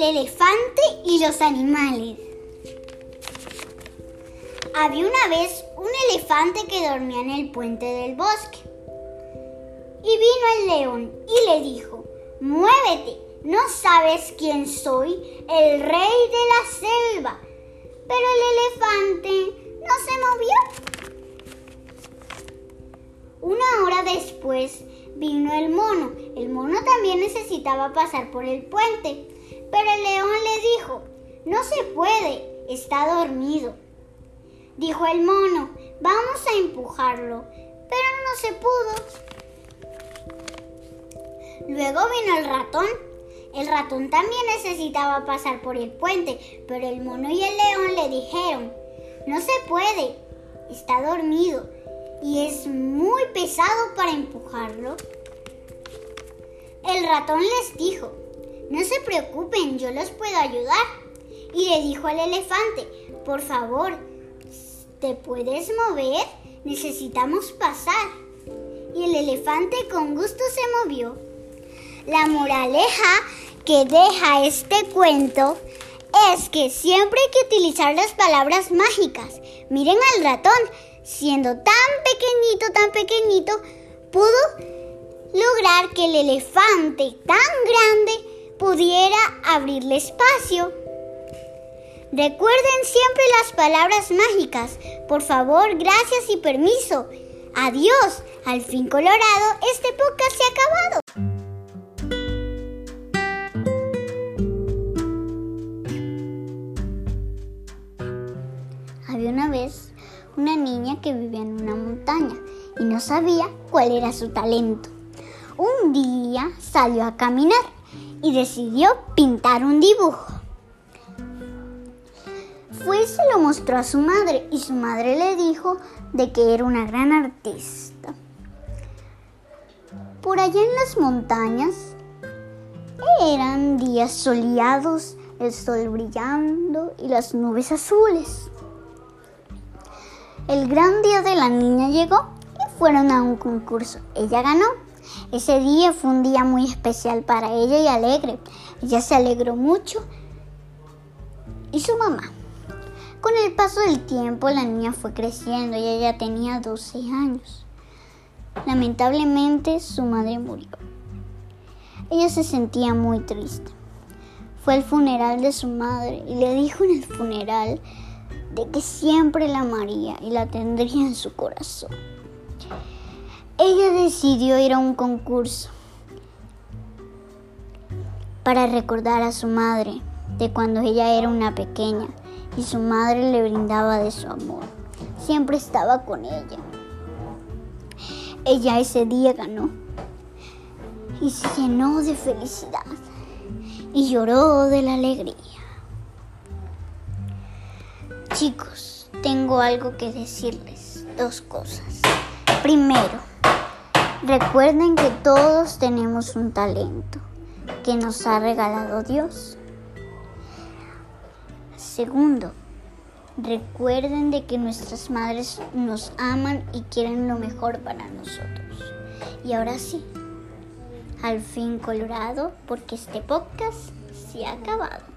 El elefante y los animales. Había una vez un elefante que dormía en el puente del bosque. Y vino el león y le dijo, muévete, ¿no sabes quién soy? El rey de la selva. Pero el elefante no se movió. Una hora después vino el mono. El mono también necesitaba pasar por el puente, pero el león le dijo, no se puede, está dormido. Dijo el mono, vamos a empujarlo, pero no se pudo. Luego vino el ratón. El ratón también necesitaba pasar por el puente, pero el mono y el león le dijeron, no se puede, está dormido y es muy pesado para empujarlo. El ratón les dijo, no se preocupen, yo los puedo ayudar. Y le dijo al elefante, por favor, ¿te puedes mover? Necesitamos pasar. Y el elefante con gusto se movió. La moraleja que deja este cuento es que siempre hay que utilizar las palabras mágicas. Miren al ratón, siendo tan pequeñito, tan pequeñito, pudo lograr que el elefante tan grande pudiera abrirle espacio. Recuerden siempre las palabras mágicas. Por favor, gracias y permiso. Adiós. Al fin colorado, este podcast se ha acabado. Había una vez una niña que vivía en una montaña y no sabía cuál era su talento. Un día salió a caminar y decidió pintar un dibujo. Fue y se lo mostró a su madre y su madre le dijo de que era una gran artista. Por allá en las montañas eran días soleados, el sol brillando y las nubes azules. El gran día de la niña llegó y fueron a un concurso. Ella ganó. Ese día fue un día muy especial para ella y alegre. Ella se alegró mucho y su mamá. Con el paso del tiempo la niña fue creciendo y ella tenía 12 años. Lamentablemente su madre murió. Ella se sentía muy triste. Fue al funeral de su madre y le dijo en el funeral de que siempre la amaría y la tendría en su corazón. Ella decidió ir a un concurso para recordar a su madre de cuando ella era una pequeña y su madre le brindaba de su amor. Siempre estaba con ella. Ella ese día ganó y se llenó de felicidad y lloró de la alegría. Chicos, tengo algo que decirles. Dos cosas. Primero, recuerden que todos tenemos un talento que nos ha regalado Dios. Segundo, recuerden de que nuestras madres nos aman y quieren lo mejor para nosotros. Y ahora sí, al fin colorado, porque este podcast se ha acabado.